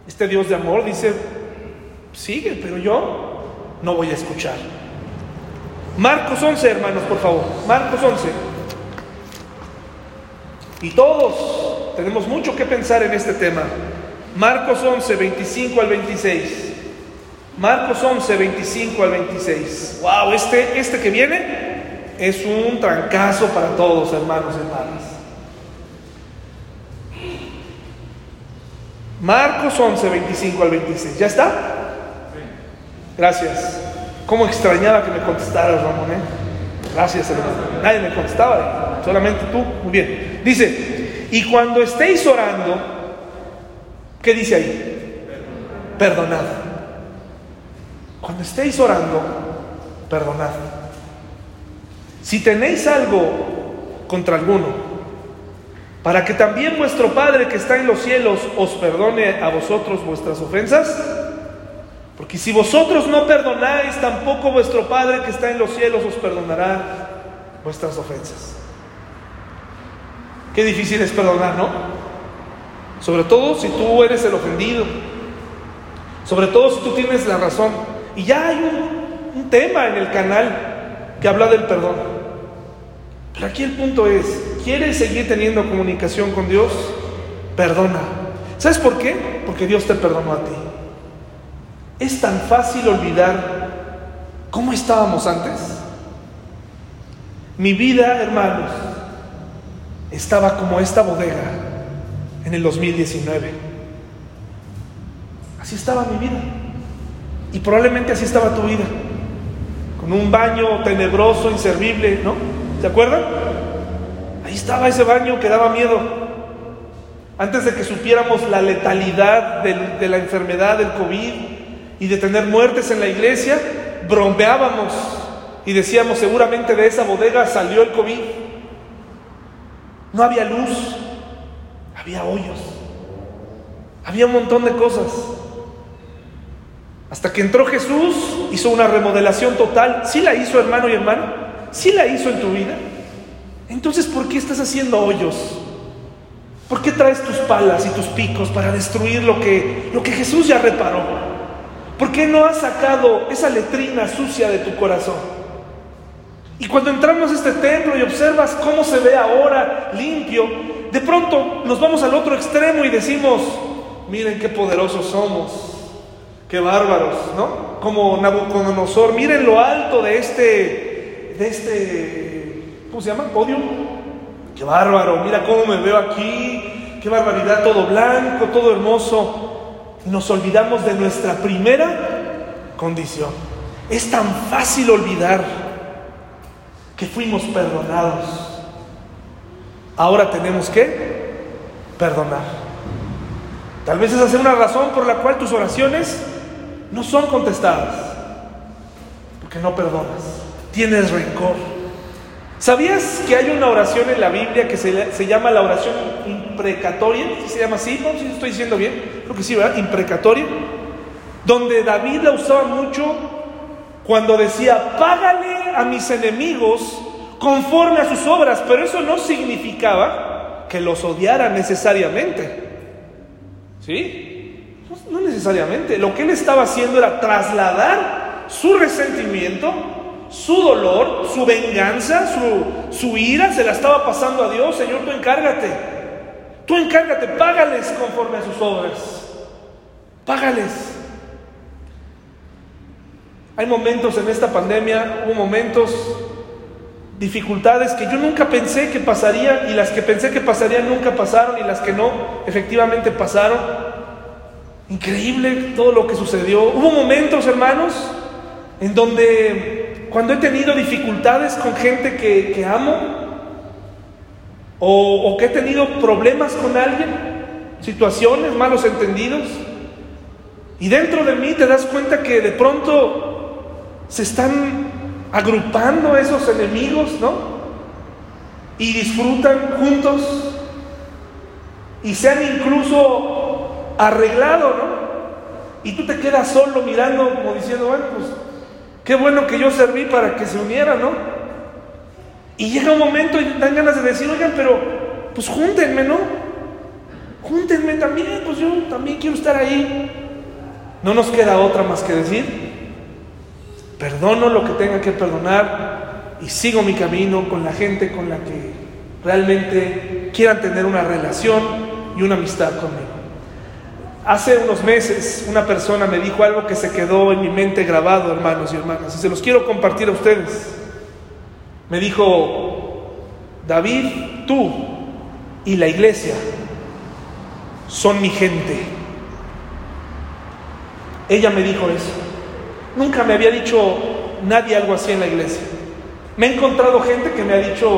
este Dios de amor dice, sigue, pero yo no voy a escuchar. Marcos 11, hermanos, por favor. Marcos 11. Y todos tenemos mucho que pensar en este tema. Marcos 11, 25 al 26. Marcos 11, 25 al 26. Wow, este, este que viene es un trancazo para todos, hermanos y hermanas. Marcos 11, 25 al 26. ¿Ya está? Gracias. ¿Cómo extrañaba que me contestaras, Ramón? Eh? Gracias, hermano. Nadie me contestaba, solamente tú. Muy bien. Dice, y cuando estéis orando, ¿qué dice ahí? Perdonad. Cuando estéis orando, perdonad. Si tenéis algo contra alguno, para que también vuestro Padre que está en los cielos os perdone a vosotros vuestras ofensas, Porque si vosotros no perdonáis, tampoco vuestro Padre que está en los cielos os perdonará vuestras ofensas. Qué difícil es perdonar, ¿no? Sobre todo si tú eres el ofendido. Sobre todo si tú tienes la razón. Y ya hay un, tema en el canal que habla del perdón. Pero aquí el punto es, ¿quieres seguir teniendo comunicación con Dios? Perdona. ¿Sabes por qué? Porque Dios te perdonó a ti. Es tan fácil olvidar cómo estábamos antes. Mi vida, hermanos, estaba como esta bodega en el 2019. Así estaba mi vida. Y probablemente así estaba tu vida. Con un baño tenebroso, inservible, ¿no? ¿Se acuerdan? Ahí estaba ese baño que daba miedo. Antes de que supiéramos la letalidad de, la enfermedad del COVID y de tener muertes en la iglesia, bromeábamos y decíamos seguramente de esa bodega salió el COVID. No había luz, había hoyos, había un montón de cosas. Hasta que entró Jesús, hizo una remodelación total. ¿Sí la hizo, hermano y hermano? ¿Sí la hizo en tu vida? Entonces, ¿por qué estás haciendo hoyos? ¿Por qué traes tus palas y tus picos para destruir lo que, lo que Jesús ya reparó? ¿Por qué no has sacado esa letrina sucia de tu corazón? Y cuando entramos a este templo y observas cómo se ve ahora limpio, de pronto nos vamos al otro extremo y decimos, miren qué poderosos somos, qué bárbaros, ¿no? Como Nabucodonosor, miren lo alto de este, de este, ¿cómo se llama? Podio. Qué bárbaro, mira cómo me veo aquí, qué barbaridad, todo blanco, todo hermoso. Nos olvidamos de nuestra primera condición. Es tan fácil olvidar que fuimos perdonados. Ahora tenemos que perdonar. Tal vez esa sea una razón por la cual tus oraciones no son contestadas. Porque no perdonas. Tienes rencor. ¿Sabías que hay una oración en la Biblia que se, llama la oración imprecatoria? ¿Se llama así? ¿No? ¿Sí estoy diciendo bien? Creo que sí, ¿verdad? Imprecatoria. Donde David la usaba mucho cuando decía, págale a mis enemigos conforme a sus obras, pero eso no significaba que los odiara necesariamente. ¿Sí? No necesariamente. Lo que él estaba haciendo era trasladar su resentimiento, su dolor, su venganza, su, su ira, se la estaba pasando a Dios. Señor, tú encárgate. Tú encárgate, págales conforme a sus obras. Págales. Hay momentos en esta pandemia, hubo momentos, dificultades que yo nunca pensé que pasarían y las que pensé que pasarían nunca pasaron y las que no, efectivamente pasaron. Increíble todo lo que sucedió. Hubo momentos, hermanos, en donde cuando he tenido dificultades con gente que, amo o, o que he tenido problemas con alguien, situaciones, malos entendidos, y dentro de mí te das cuenta que de pronto se están agrupando esos enemigos, ¿no? Y disfrutan juntos y se han incluso arreglado, ¿no? Y tú te quedas solo mirando como diciendo, bueno, pues qué bueno que yo serví para que se unieran, ¿no? Y llega un momento y dan ganas de decir, oigan, pero pues júntenme, ¿no? Júntenme también, pues yo también quiero estar ahí. No nos queda otra más que decir, Perdono lo que tenga que perdonar y sigo mi camino con la gente con la que realmente quieran tener una relación y una amistad conmigo. Hace unos meses una persona me dijo algo que se quedó en mi mente grabado, hermanos y hermanas, y se los quiero compartir a ustedes. Me dijo, David, tú y la iglesia son mi gente. Ella me dijo eso. Nunca me había dicho nadie algo así en la iglesia. Me he encontrado gente que me ha dicho,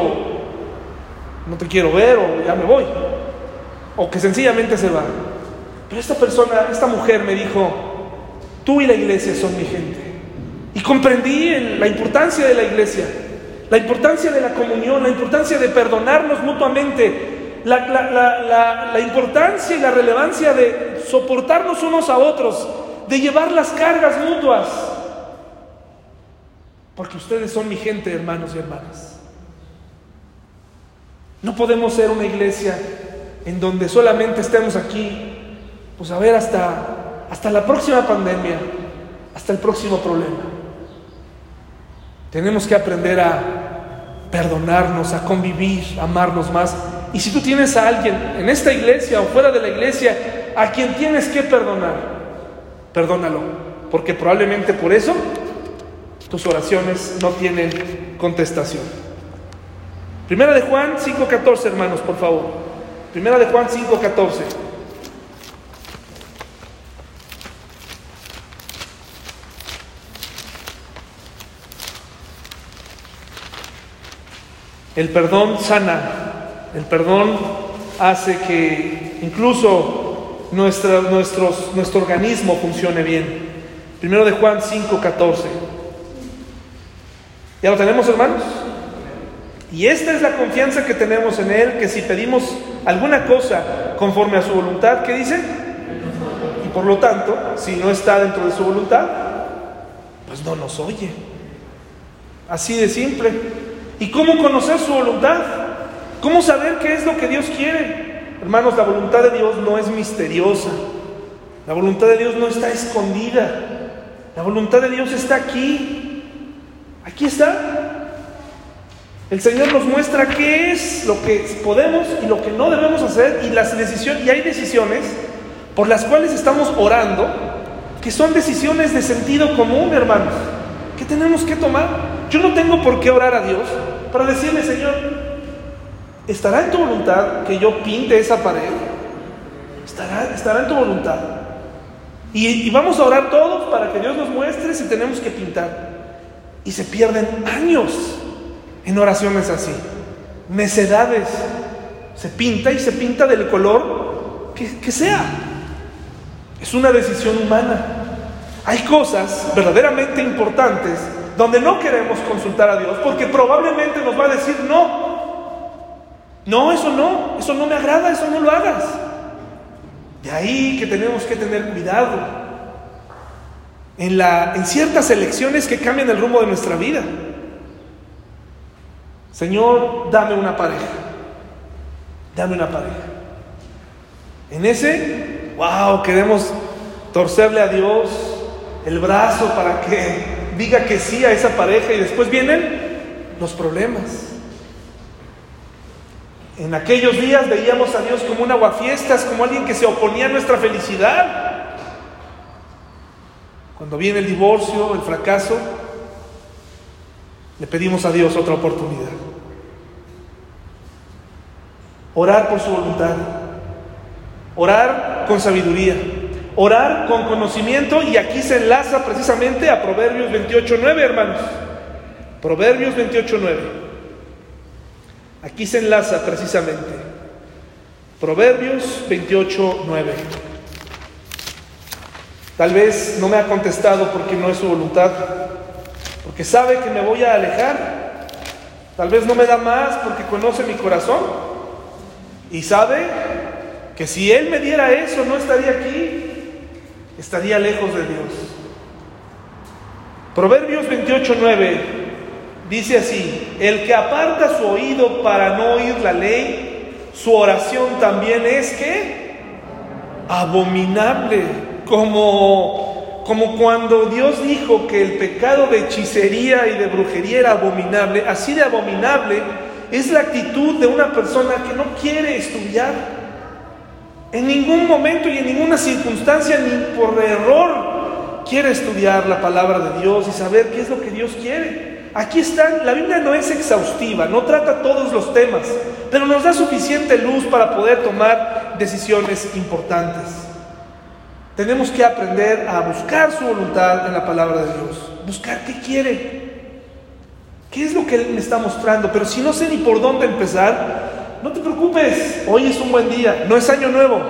no te quiero ver o ya me voy. O que sencillamente se va. Pero esta persona, esta mujer me dijo, tú y la iglesia son mi gente. Y comprendí la importancia de la iglesia, la importancia de la comunión, la importancia de perdonarnos mutuamente, la importancia y la relevancia de soportarnos unos a otros, de llevar las cargas mutuas. Porque ustedes son mi gente, hermanos y hermanas. No podemos ser una iglesia en donde solamente estemos aquí, pues a ver hasta, hasta la próxima pandemia, hasta el próximo problema. Tenemos que aprender a perdonarnos, a convivir, a amarnos más. Y si tú tienes a alguien en esta iglesia o fuera de la iglesia a quien tienes que perdonar, perdónalo, porque probablemente por eso tus oraciones no tienen contestación. Primera de Juan 5.14, hermanos, por favor. Primera de Juan 5.14. El perdón sana, el perdón hace que incluso nuestro, organismo funcione bien. Primero de Juan 5.14. ¿Ya lo tenemos, hermanos? Y esta es la confianza que tenemos en Él, que si pedimos alguna cosa conforme a su voluntad, ¿qué dice? Y por lo tanto, si no está dentro de su voluntad, pues no nos oye. Así de simple. ¿Y cómo conocer su voluntad? ¿Cómo saber qué es lo que Dios quiere? Hermanos, la voluntad de Dios no es misteriosa. La voluntad de Dios no está escondida. La voluntad de Dios está aquí. Aquí está. El Señor nos muestra qué es lo que podemos y lo que no debemos hacer y las decisiones y hay decisiones por las cuales estamos orando que son decisiones de sentido común, hermanos, que tenemos que tomar. Yo no tengo por qué orar a Dios para decirle, Señor, ¿estará en tu voluntad que yo pinte esa pared? ¿Estará, estará en tu voluntad? Y, y vamos a orar todos para que Dios nos muestre si tenemos que pintar. Y se pierden años en oraciones así. Necedades. Se pinta y se pinta del color que, que sea. Es una decisión humana. Hay cosas verdaderamente importantes donde no queremos consultar a Dios porque probablemente nos va a decir no. No, eso no, eso no me agrada, eso no lo hagas. De ahí que tenemos que tener cuidado en, la, en ciertas elecciones que cambian el rumbo de nuestra vida. Señor, dame una pareja. Dame una pareja. En ese, wow, queremos torcerle a Dios el brazo para que diga que sí a esa pareja y después vienen los problemas. En aquellos días veíamos a Dios como un aguafiestas, como alguien que se oponía a nuestra felicidad. Cuando viene el divorcio, el fracaso, le pedimos a Dios otra oportunidad. Orar por su voluntad. Orar con sabiduría. Orar con conocimiento y aquí se enlaza precisamente a Proverbios 28.9, hermanos. Proverbios 28.9. Aquí se enlaza precisamente. Proverbios 28.9. Tal vez no me ha contestado porque no es su voluntad, porque sabe que me voy a alejar. Tal vez no me da más porque conoce mi corazón y sabe que si Él me diera eso no estaría aquí, estaría lejos de Dios. Proverbios 28.9 dice así, el que aparta su oído para no oír la ley, su oración también es que abominable, como, como cuando Dios dijo que el pecado de hechicería y de brujería era abominable, así de abominable es la actitud de una persona que no quiere estudiar. En ningún momento y en ninguna circunstancia, ni por error, quiere estudiar la palabra de Dios y saber qué es lo que Dios quiere. Aquí están, la Biblia no es exhaustiva, no trata todos los temas, pero nos da suficiente luz para poder tomar decisiones importantes. Tenemos que aprender a buscar su voluntad en la palabra de Dios, buscar qué quiere, qué es lo que Él me está mostrando, pero si no sé ni por dónde empezar, no te preocupes, hoy es un buen día, no es año nuevo,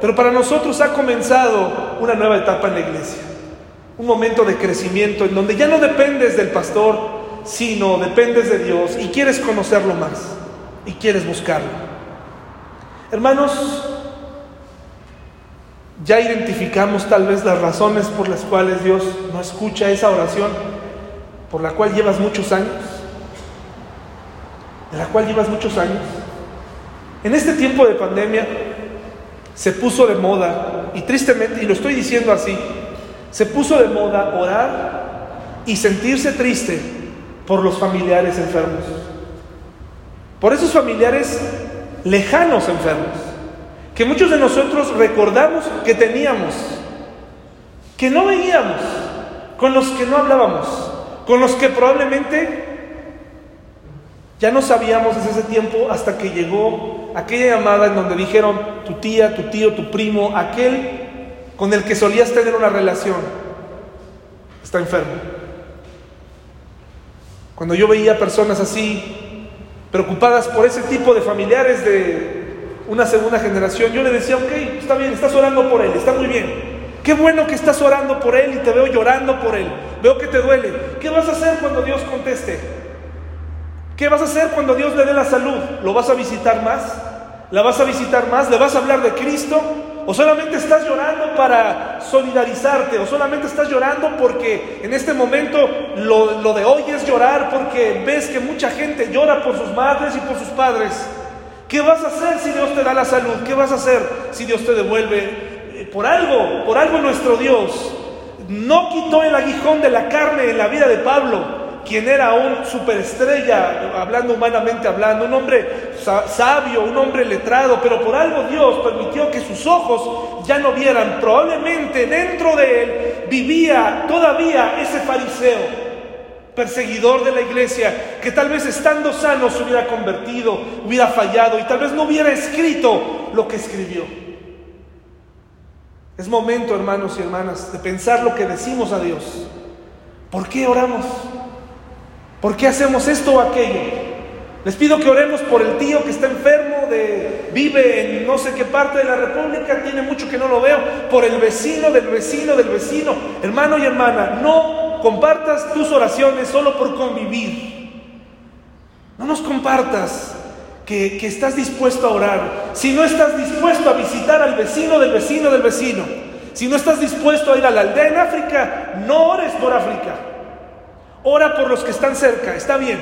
pero para nosotros ha comenzado una nueva etapa en la iglesia, un momento de crecimiento en donde ya no dependes del pastor, sino dependes de Dios y quieres conocerlo más y quieres buscarlo. Hermanos, ya identificamos tal vez las razones por las cuales Dios no escucha esa oración por la cual llevas muchos años, de la cual llevas muchos años. En este tiempo de pandemia se puso de moda, y tristemente, y lo estoy diciendo así, se puso de moda orar y sentirse triste por los familiares enfermos, por esos familiares lejanos enfermos, que muchos de nosotros recordamos que teníamos, que no veíamos, con los que no hablábamos, con los que probablemente ya no sabíamos desde ese tiempo hasta que llegó aquella llamada en donde dijeron tu tía, tu tío, tu primo, aquel con el que solías tener una relación, está enfermo. Cuando yo veía personas así, preocupadas por ese tipo de familiares de una segunda generación, yo le decía, ok, está bien, estás orando por él, está muy bien. Qué bueno que estás orando por él y te veo llorando por él. Veo que te duele. ¿Qué vas a hacer cuando Dios conteste? ¿Qué vas a hacer cuando Dios le dé la salud? ¿Lo vas a visitar más? ¿La vas a visitar más? ¿Le vas a hablar de Cristo? ¿O solamente estás llorando para solidarizarte? ¿O solamente estás llorando porque en este momento lo, lo, de hoy es llorar porque ves que mucha gente llora por sus madres y por sus padres? ¿Qué vas a hacer si Dios te da la salud? ¿Qué vas a hacer si Dios te devuelve? Por algo, por algo nuestro Dios no quitó el aguijón de la carne en la vida de Pablo quien era un superestrella, hablando humanamente hablando, un hombre sabio, un hombre letrado, pero por algo Dios permitió que sus ojos ya no vieran. Probablemente dentro de él vivía todavía ese fariseo, perseguidor de la iglesia, que tal vez estando sano se hubiera convertido, hubiera fallado y tal vez no hubiera escrito lo que escribió. Es momento, hermanos y hermanas, de pensar lo que decimos a Dios. ¿Por qué oramos? ¿Por qué hacemos esto o aquello? Les pido que oremos por el tío que está enfermo, de, vive en no sé qué parte de la República, tiene mucho que no lo veo, por el vecino del vecino del vecino. Hermano y hermana, no compartas tus oraciones solo por convivir. No nos compartas que, que estás dispuesto a orar. Si no estás dispuesto a visitar al vecino del vecino del vecino, si no estás dispuesto a ir a la aldea en África, no ores por África. Ora por los que están cerca, está bien.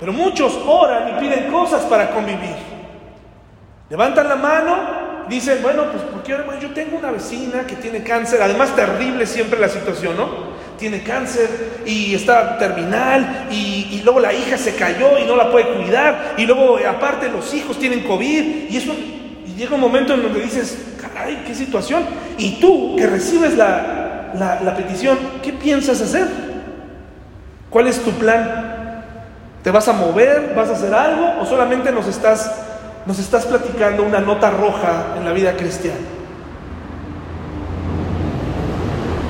Pero muchos oran y piden cosas para convivir. Levantan la mano, dicen, bueno, pues porque yo tengo una vecina que tiene cáncer, además terrible siempre la situación, ¿no? Tiene cáncer y está terminal y, luego la hija se cayó y no la puede cuidar y luego aparte los hijos tienen COVID y eso y llega un momento en donde dices, caray, qué situación. Y tú que recibes la, la petición, ¿qué piensas hacer? ¿Cuál es tu plan? ¿Te vas a mover? ¿Vas a hacer algo? ¿O solamente nos estás, nos estás platicando una nota roja en la vida cristiana?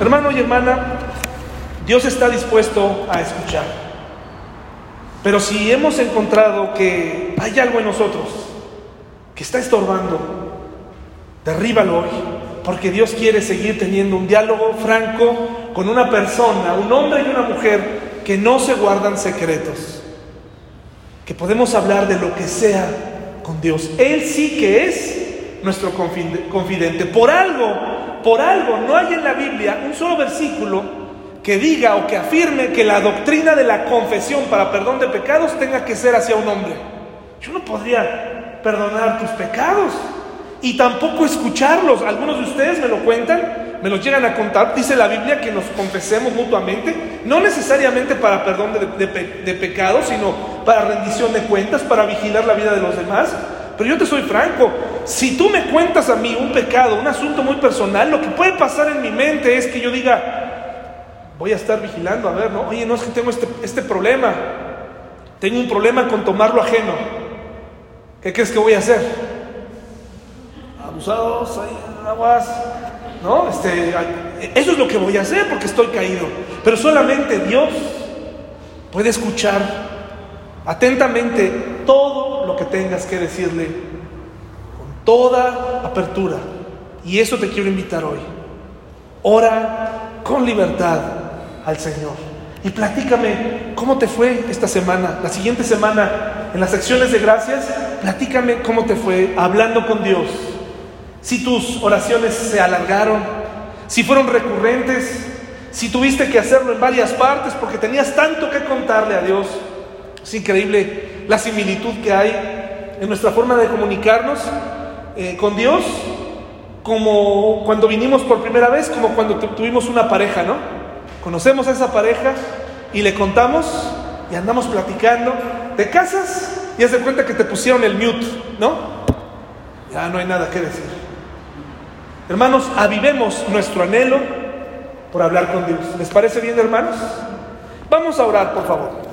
Hermano y hermana, Dios está dispuesto a escuchar. Pero si hemos encontrado que hay algo en nosotros que está estorbando, derríbalo hoy, porque Dios quiere seguir teniendo un diálogo franco con una persona, un hombre y una mujer que no se guardan secretos, que podemos hablar de lo que sea con Dios. Él sí que es nuestro confidente. Por algo, por algo, no hay en la Biblia un solo versículo que diga o que afirme que la doctrina de la confesión para perdón de pecados tenga que ser hacia un hombre. Yo no podría perdonar tus pecados y tampoco escucharlos. Algunos de ustedes me lo cuentan me los llegan a contar, dice la Biblia que nos confesemos mutuamente, no necesariamente para perdón de, de, pecados, sino para rendición de cuentas, para vigilar la vida de los demás. Pero yo te soy franco, si tú me cuentas a mí un pecado, un asunto muy personal, lo que puede pasar en mi mente es que yo diga, voy a estar vigilando, a ver, ¿no? Oye, no es que tengo este, este problema, tengo un problema con tomar lo ajeno. ¿Qué crees que voy a hacer? Abusados, ahí, aguas, ¿no? Este, eso es lo que voy a hacer porque estoy caído. Pero solamente Dios puede escuchar atentamente todo lo que tengas que decirle con toda apertura. Y eso te quiero invitar hoy. Ora con libertad al Señor. Y platícame cómo te fue esta semana, la siguiente semana, en las secciones de gracias, platícame cómo te fue hablando con Dios si tus oraciones se alargaron, si fueron recurrentes, si tuviste que hacerlo en varias partes porque tenías tanto que contarle a Dios. Es increíble la similitud que hay en nuestra forma de comunicarnos eh, con Dios, como cuando vinimos por primera vez, como cuando tuvimos una pareja, ¿no? Conocemos a esa pareja y le contamos y andamos platicando. Te casas y hace cuenta que te pusieron el mute, ¿no? Ya no hay nada que decir. Hermanos, avivemos nuestro anhelo por hablar con Dios. ¿Les parece bien, hermanos? Vamos a orar, por favor.